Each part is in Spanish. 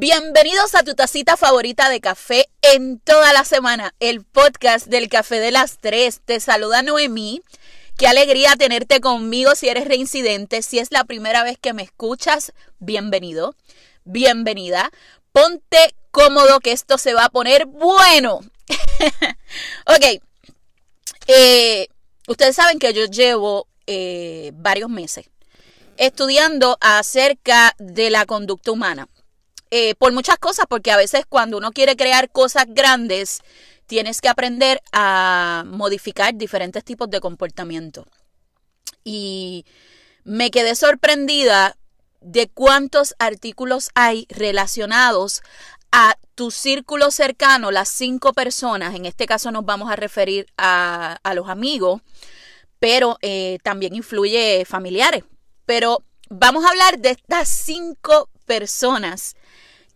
Bienvenidos a tu tacita favorita de café en toda la semana, el podcast del café de las tres. Te saluda Noemí. Qué alegría tenerte conmigo si eres reincidente. Si es la primera vez que me escuchas, bienvenido, bienvenida. Ponte cómodo que esto se va a poner bueno. ok. Eh, ustedes saben que yo llevo eh, varios meses estudiando acerca de la conducta humana. Eh, por muchas cosas, porque a veces cuando uno quiere crear cosas grandes, tienes que aprender a modificar diferentes tipos de comportamiento. Y me quedé sorprendida de cuántos artículos hay relacionados a tu círculo cercano, las cinco personas, en este caso nos vamos a referir a, los amigos, pero eh, también influye familiares. Pero vamos a hablar de estas cinco personas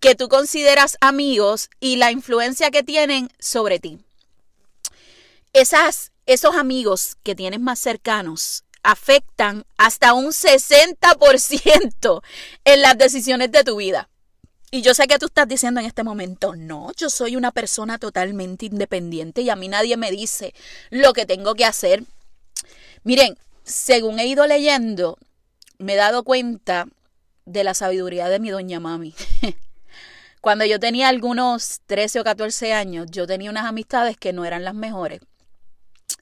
que tú consideras amigos y la influencia que tienen sobre ti. Esas, esos amigos que tienes más cercanos afectan hasta un 60% en las decisiones de tu vida. Y yo sé que tú estás diciendo en este momento, no, yo soy una persona totalmente independiente y a mí nadie me dice lo que tengo que hacer. Miren, según he ido leyendo, me he dado cuenta de la sabiduría de mi doña mami. Cuando yo tenía algunos 13 o 14 años, yo tenía unas amistades que no eran las mejores.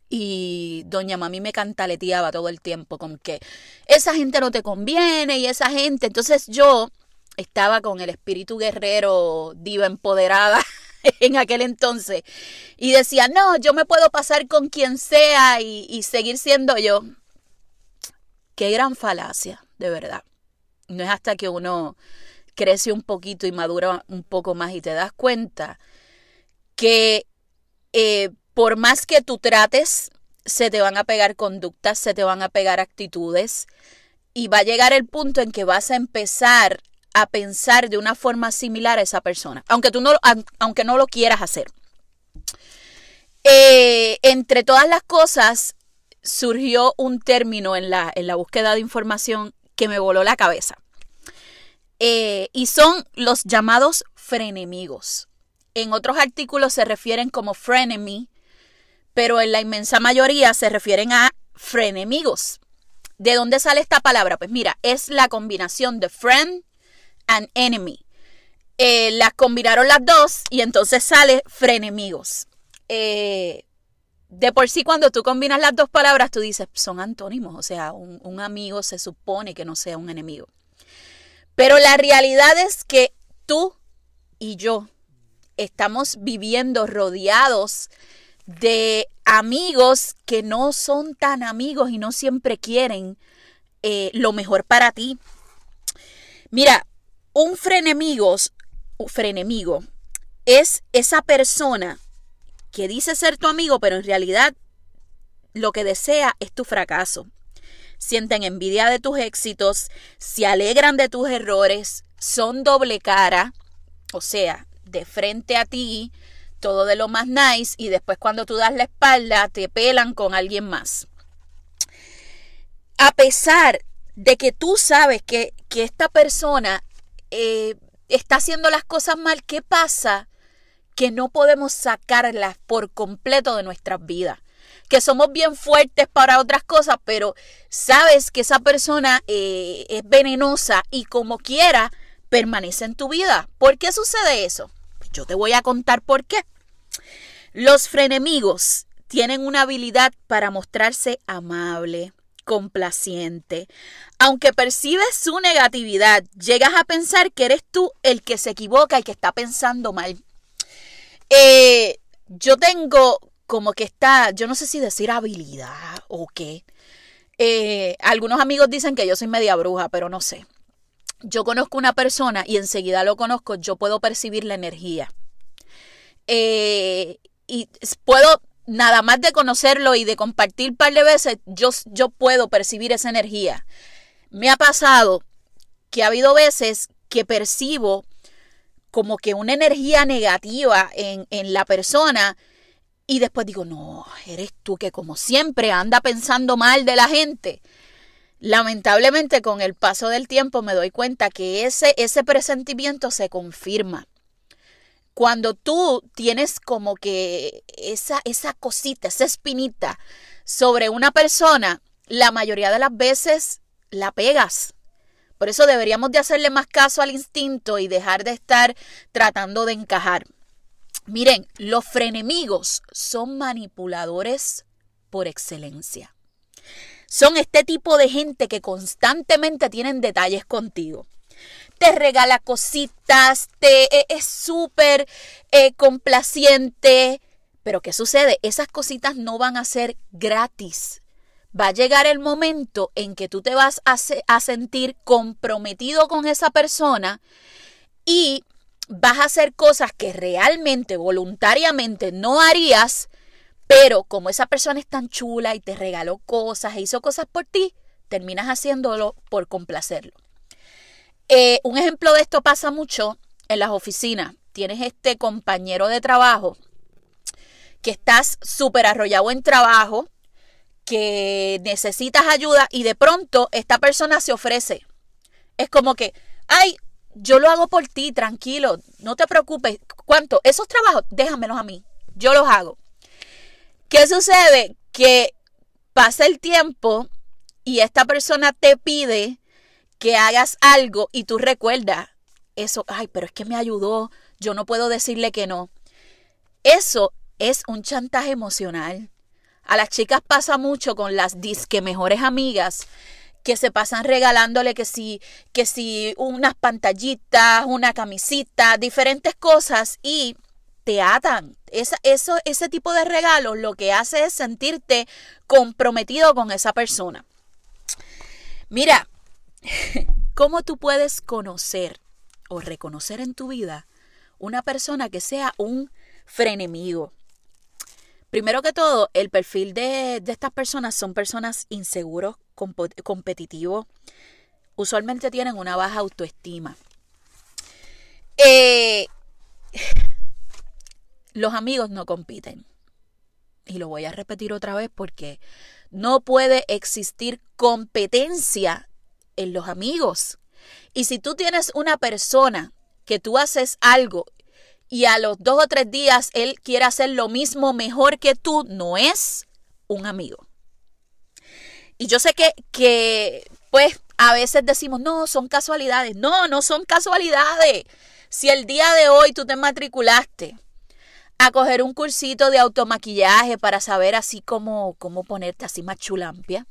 Y doña mami me cantaleteaba todo el tiempo con que esa gente no te conviene y esa gente. Entonces yo estaba con el espíritu guerrero, diva empoderada en aquel entonces. Y decía, no, yo me puedo pasar con quien sea y, y seguir siendo yo. Qué gran falacia, de verdad. No es hasta que uno crece un poquito y madura un poco más y te das cuenta que eh, por más que tú trates, se te van a pegar conductas, se te van a pegar actitudes y va a llegar el punto en que vas a empezar a pensar de una forma similar a esa persona, aunque tú no, aunque no lo quieras hacer. Eh, entre todas las cosas, surgió un término en la, en la búsqueda de información que me voló la cabeza. Eh, y son los llamados frenemigos. En otros artículos se refieren como frenemy, pero en la inmensa mayoría se refieren a frenemigos. ¿De dónde sale esta palabra? Pues mira, es la combinación de friend and enemy. Eh, las combinaron las dos y entonces sale frenemigos. Eh, de por sí cuando tú combinas las dos palabras, tú dices, son antónimos, o sea, un amigo se supone que no sea un enemigo. Pero la realidad es que tú y yo estamos viviendo rodeados de amigos que no son tan amigos y no siempre quieren eh, lo mejor para ti. Mira, un frenemigos, un frenemigo es esa persona que dice ser tu amigo, pero en realidad lo que desea es tu fracaso sienten envidia de tus éxitos, se alegran de tus errores, son doble cara, o sea, de frente a ti, todo de lo más nice, y después cuando tú das la espalda, te pelan con alguien más. A pesar de que tú sabes que, que esta persona eh, está haciendo las cosas mal, ¿qué pasa? Que no podemos sacarlas por completo de nuestras vidas que somos bien fuertes para otras cosas, pero sabes que esa persona eh, es venenosa y como quiera permanece en tu vida. ¿Por qué sucede eso? Yo te voy a contar por qué. Los frenemigos tienen una habilidad para mostrarse amable, complaciente. Aunque percibes su negatividad, llegas a pensar que eres tú el que se equivoca y que está pensando mal. Eh, yo tengo como que está, yo no sé si decir habilidad o qué. Eh, algunos amigos dicen que yo soy media bruja, pero no sé. Yo conozco una persona y enseguida lo conozco, yo puedo percibir la energía. Eh, y puedo, nada más de conocerlo y de compartir un par de veces, yo, yo puedo percibir esa energía. Me ha pasado que ha habido veces que percibo como que una energía negativa en, en la persona y después digo, no, eres tú que como siempre anda pensando mal de la gente. Lamentablemente con el paso del tiempo me doy cuenta que ese, ese presentimiento se confirma. Cuando tú tienes como que esa, esa cosita, esa espinita sobre una persona, la mayoría de las veces la pegas. Por eso deberíamos de hacerle más caso al instinto y dejar de estar tratando de encajar. Miren, los frenemigos son manipuladores por excelencia son este tipo de gente que constantemente tienen detalles contigo. Te regala cositas, te e, es súper eh, complaciente. Pero ¿qué sucede? Esas cositas no van a ser gratis. Va a llegar el momento en que tú te vas a, a sentir comprometido con esa persona y vas a hacer cosas que realmente, voluntariamente no harías pero como esa persona es tan chula y te regaló cosas e hizo cosas por ti, terminas haciéndolo por complacerlo. Eh, un ejemplo de esto pasa mucho en las oficinas. Tienes este compañero de trabajo que estás súper arrollado en trabajo, que necesitas ayuda y de pronto esta persona se ofrece. Es como que, ay, yo lo hago por ti, tranquilo, no te preocupes. ¿Cuánto? Esos trabajos, déjamelos a mí, yo los hago. ¿Qué sucede? Que pasa el tiempo y esta persona te pide que hagas algo y tú recuerdas eso, ay, pero es que me ayudó, yo no puedo decirle que no. Eso es un chantaje emocional. A las chicas pasa mucho con las disque mejores amigas que se pasan regalándole que si, que si unas pantallitas, una camisita, diferentes cosas y te atan. eso, ese tipo de regalos lo que hace es sentirte comprometido con esa persona. Mira, ¿cómo tú puedes conocer o reconocer en tu vida una persona que sea un frenemigo? Primero que todo, el perfil de, de estas personas son personas inseguros, competitivos, usualmente tienen una baja autoestima. Eh, los amigos no compiten. Y lo voy a repetir otra vez porque no puede existir competencia en los amigos. Y si tú tienes una persona que tú haces algo y a los dos o tres días él quiere hacer lo mismo mejor que tú, no es un amigo. Y yo sé que, que pues a veces decimos, no, son casualidades. No, no son casualidades. Si el día de hoy tú te matriculaste a coger un cursito de automaquillaje para saber así cómo, cómo ponerte así más chulampia.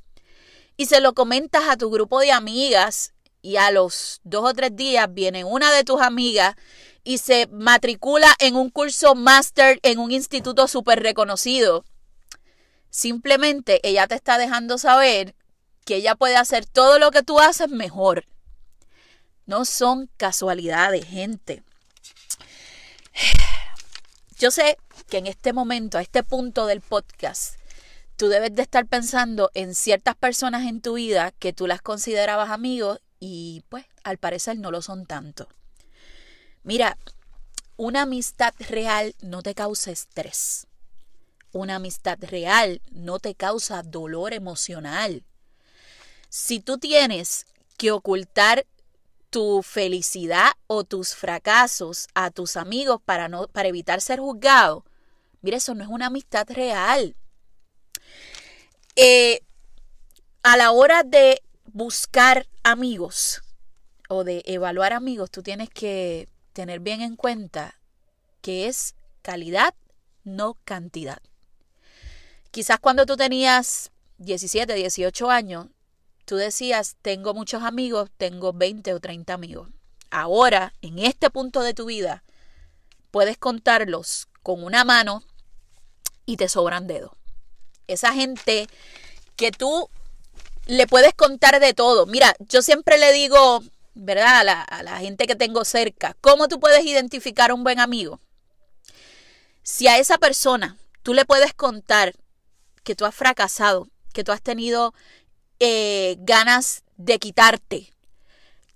Y se lo comentas a tu grupo de amigas y a los dos o tres días viene una de tus amigas y se matricula en un curso máster en un instituto súper reconocido. Simplemente ella te está dejando saber que ella puede hacer todo lo que tú haces mejor. No son casualidades, gente. Yo sé que en este momento, a este punto del podcast, tú debes de estar pensando en ciertas personas en tu vida que tú las considerabas amigos y pues al parecer no lo son tanto. Mira, una amistad real no te causa estrés. Una amistad real no te causa dolor emocional. Si tú tienes que ocultar tu felicidad o tus fracasos a tus amigos para, no, para evitar ser juzgado, mire, eso no es una amistad real. Eh, a la hora de buscar amigos o de evaluar amigos, tú tienes que tener bien en cuenta que es calidad, no cantidad. Quizás cuando tú tenías 17, 18 años, tú decías, tengo muchos amigos, tengo 20 o 30 amigos. Ahora, en este punto de tu vida, puedes contarlos con una mano y te sobran dedos. Esa gente que tú le puedes contar de todo. Mira, yo siempre le digo, ¿verdad? A la, a la gente que tengo cerca, ¿cómo tú puedes identificar a un buen amigo? Si a esa persona tú le puedes contar que tú has fracasado, que tú has tenido eh, ganas de quitarte,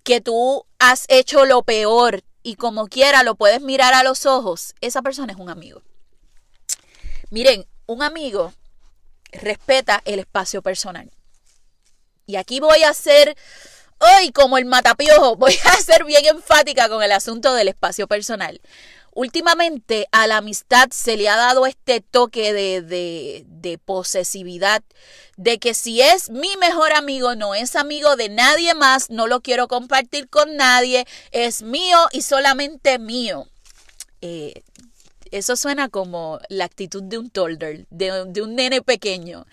que tú has hecho lo peor y como quiera lo puedes mirar a los ojos, esa persona es un amigo. Miren, un amigo respeta el espacio personal. Y aquí voy a ser, hoy como el matapiojo, voy a ser bien enfática con el asunto del espacio personal. Últimamente a la amistad se le ha dado este toque de, de, de, posesividad, de que si es mi mejor amigo, no es amigo de nadie más, no lo quiero compartir con nadie, es mío y solamente mío. Eh, eso suena como la actitud de un toddler, de, un nene pequeño.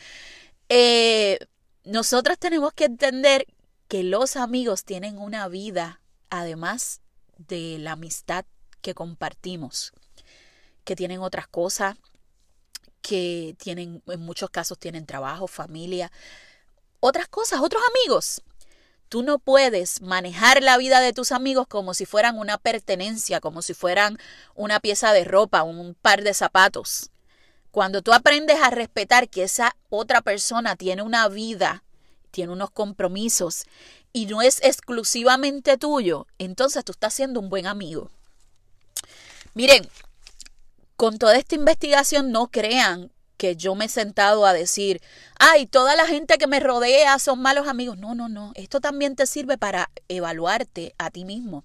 Eh, nosotros tenemos que entender que los amigos tienen una vida, además de la amistad que compartimos, que tienen otras cosas, que tienen, en muchos casos tienen trabajo, familia, otras cosas, otros amigos. Tú no puedes manejar la vida de tus amigos como si fueran una pertenencia, como si fueran una pieza de ropa, un par de zapatos. Cuando tú aprendes a respetar que esa otra persona tiene una vida, tiene unos compromisos y no es exclusivamente tuyo, entonces tú estás siendo un buen amigo. Miren, con toda esta investigación no crean que yo me he sentado a decir, ay, toda la gente que me rodea son malos amigos. No, no, no. Esto también te sirve para evaluarte a ti mismo.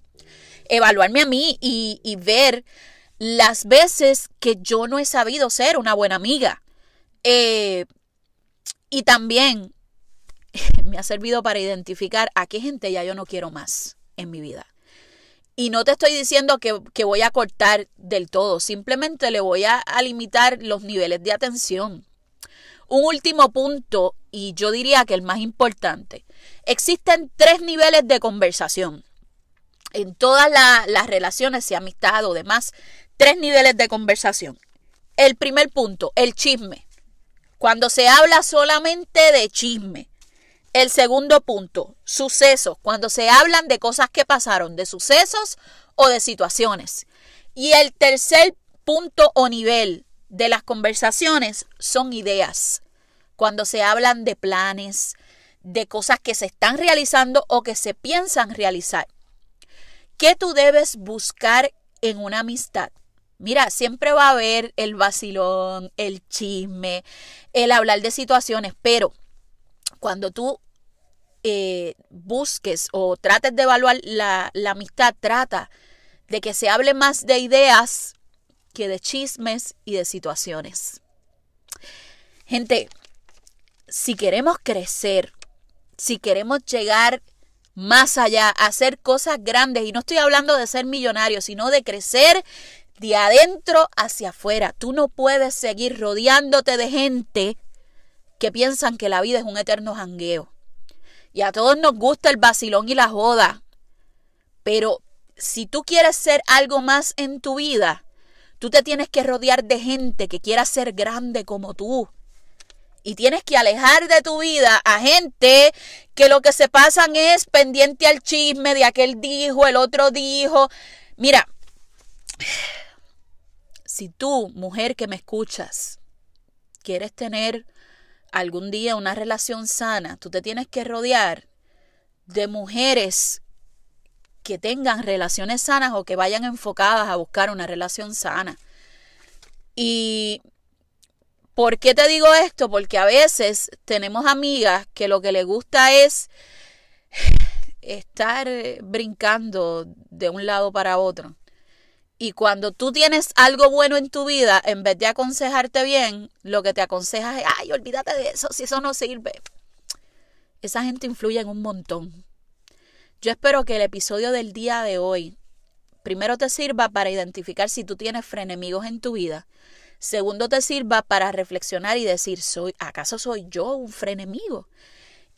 Evaluarme a mí y, y ver las veces que yo no he sabido ser una buena amiga. Eh, y también me ha servido para identificar a qué gente ya yo no quiero más en mi vida. Y no te estoy diciendo que, voy a cortar del todo, simplemente le voy a, limitar los niveles de atención. Un último punto, y yo diría que el más importante, existen tres niveles de conversación. En todas las relaciones, si amistad o demás, tres niveles de conversación. El primer punto, el chisme. Cuando se habla solamente de chisme. El segundo punto, sucesos, cuando se hablan de cosas que pasaron, de sucesos o de situaciones. Y el tercer punto o nivel de las conversaciones son ideas, cuando se hablan de planes, de cosas que se están realizando o que se piensan realizar. ¿Qué tú debes buscar en una amistad? Mira, siempre va a haber el vacilón, el chisme, el hablar de situaciones, pero cuando tú eh, busques o trates de evaluar la, la amistad, trata de que se hable más de ideas que de chismes y de situaciones. Gente, si queremos crecer, si queremos llegar más allá, hacer cosas grandes, y no estoy hablando de ser millonario, sino de crecer de adentro hacia afuera. Tú no puedes seguir rodeándote de gente que piensan que la vida es un eterno jangueo. Y a todos nos gusta el vacilón y la joda. Pero si tú quieres ser algo más en tu vida, tú te tienes que rodear de gente que quiera ser grande como tú. Y tienes que alejar de tu vida a gente que lo que se pasan es pendiente al chisme de aquel dijo, el otro dijo. Mira, si tú, mujer que me escuchas, quieres tener algún día una relación sana, tú te tienes que rodear de mujeres que tengan relaciones sanas o que vayan enfocadas a buscar una relación sana. Y ¿por qué te digo esto? Porque a veces tenemos amigas que lo que les gusta es estar brincando de un lado para otro. Y cuando tú tienes algo bueno en tu vida, en vez de aconsejarte bien, lo que te aconseja es, ay, olvídate de eso, si eso no sirve. Esa gente influye en un montón. Yo espero que el episodio del día de hoy, primero te sirva para identificar si tú tienes frenemigos en tu vida. Segundo, te sirva para reflexionar y decir, ¿soy, ¿acaso soy yo un frenemigo?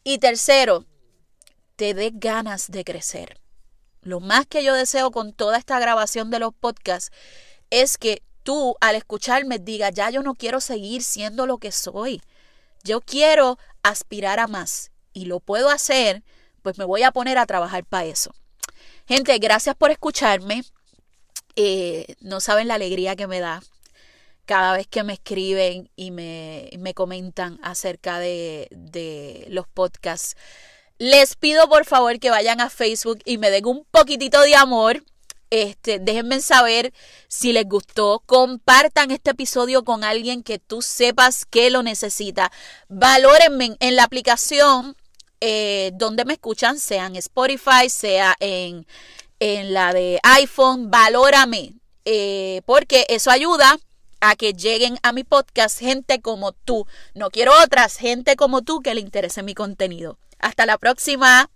Y tercero, te dé ganas de crecer. Lo más que yo deseo con toda esta grabación de los podcasts es que tú al escucharme digas, ya yo no quiero seguir siendo lo que soy. Yo quiero aspirar a más y lo puedo hacer, pues me voy a poner a trabajar para eso. Gente, gracias por escucharme. Eh, no saben la alegría que me da cada vez que me escriben y me, me comentan acerca de, de los podcasts. Les pido por favor que vayan a Facebook y me den un poquitito de amor. Este, déjenme saber si les gustó. Compartan este episodio con alguien que tú sepas que lo necesita. Valórenme en la aplicación. eh, donde me escuchan, sea en Spotify, sea en, en la de iPhone, valórame, eh, porque eso ayuda a que lleguen a mi podcast gente como tú. No quiero otras, gente como tú que le interese mi contenido. Hasta la próxima.